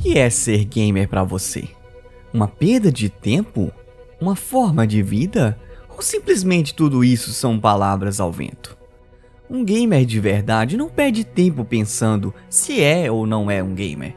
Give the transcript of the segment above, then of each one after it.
que é ser gamer para você? Uma perda de tempo? Uma forma de vida? Ou simplesmente tudo isso são palavras ao vento? Um gamer de verdade não perde tempo pensando se é ou não é um gamer.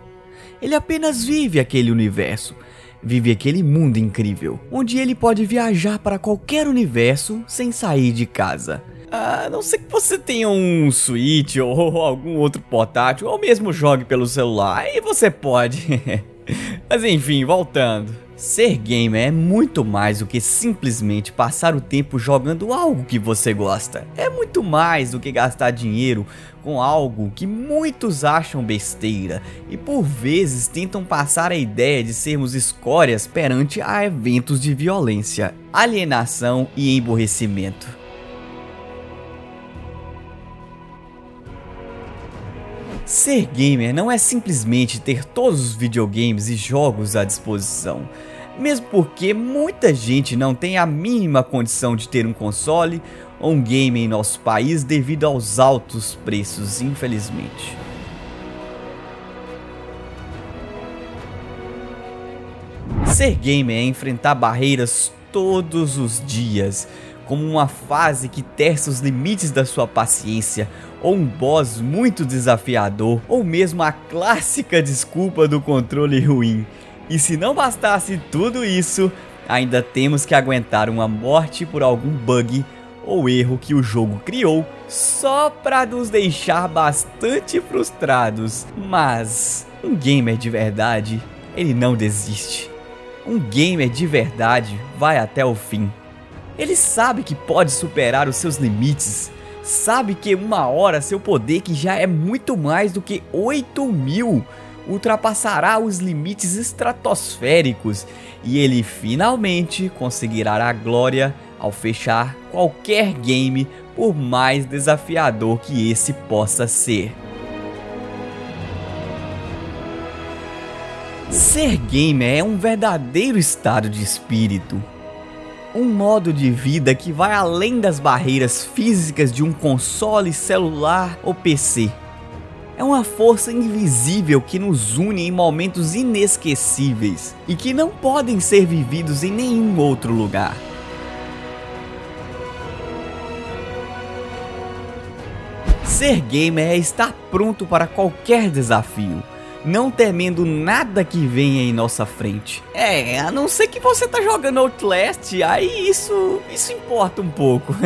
Ele apenas vive aquele universo, vive aquele mundo incrível, onde ele pode viajar para qualquer universo sem sair de casa. A não ser que você tenha um Switch ou algum outro portátil, ou mesmo jogue pelo celular, aí você pode. Mas enfim, voltando. Ser gamer é muito mais do que simplesmente passar o tempo jogando algo que você gosta. É muito mais do que gastar dinheiro com algo que muitos acham besteira e por vezes tentam passar a ideia de sermos escórias perante a eventos de violência, alienação e emborrecimento. Ser gamer não é simplesmente ter todos os videogames e jogos à disposição mesmo porque muita gente não tem a mínima condição de ter um console ou um game em nosso país devido aos altos preços, infelizmente. Ser gamer é enfrentar barreiras todos os dias, como uma fase que testa os limites da sua paciência, ou um boss muito desafiador, ou mesmo a clássica desculpa do controle ruim. E se não bastasse tudo isso, ainda temos que aguentar uma morte por algum bug ou erro que o jogo criou só para nos deixar bastante frustrados. Mas um gamer de verdade, ele não desiste. Um gamer de verdade vai até o fim. Ele sabe que pode superar os seus limites, sabe que uma hora seu poder que já é muito mais do que 8 mil ultrapassará os limites estratosféricos e ele finalmente conseguirá a glória ao fechar qualquer game, por mais desafiador que esse possa ser. Ser gamer é um verdadeiro estado de espírito. Um modo de vida que vai além das barreiras físicas de um console, celular ou PC é uma força invisível que nos une em momentos inesquecíveis e que não podem ser vividos em nenhum outro lugar. Ser gamer é estar pronto para qualquer desafio, não temendo nada que venha em nossa frente. É, a não ser que você tá jogando Outlast, aí isso, isso importa um pouco.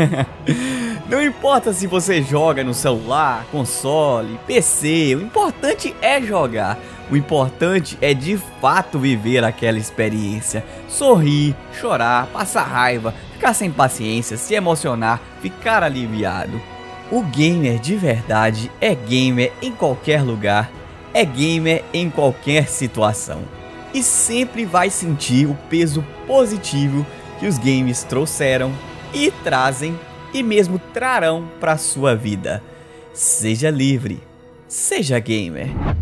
Não importa se você joga no celular, console, PC, o importante é jogar. O importante é de fato viver aquela experiência. Sorrir, chorar, passar raiva, ficar sem paciência, se emocionar, ficar aliviado. O gamer de verdade é gamer em qualquer lugar, é gamer em qualquer situação. E sempre vai sentir o peso positivo que os games trouxeram e trazem e mesmo trarão para sua vida. Seja livre, seja gamer.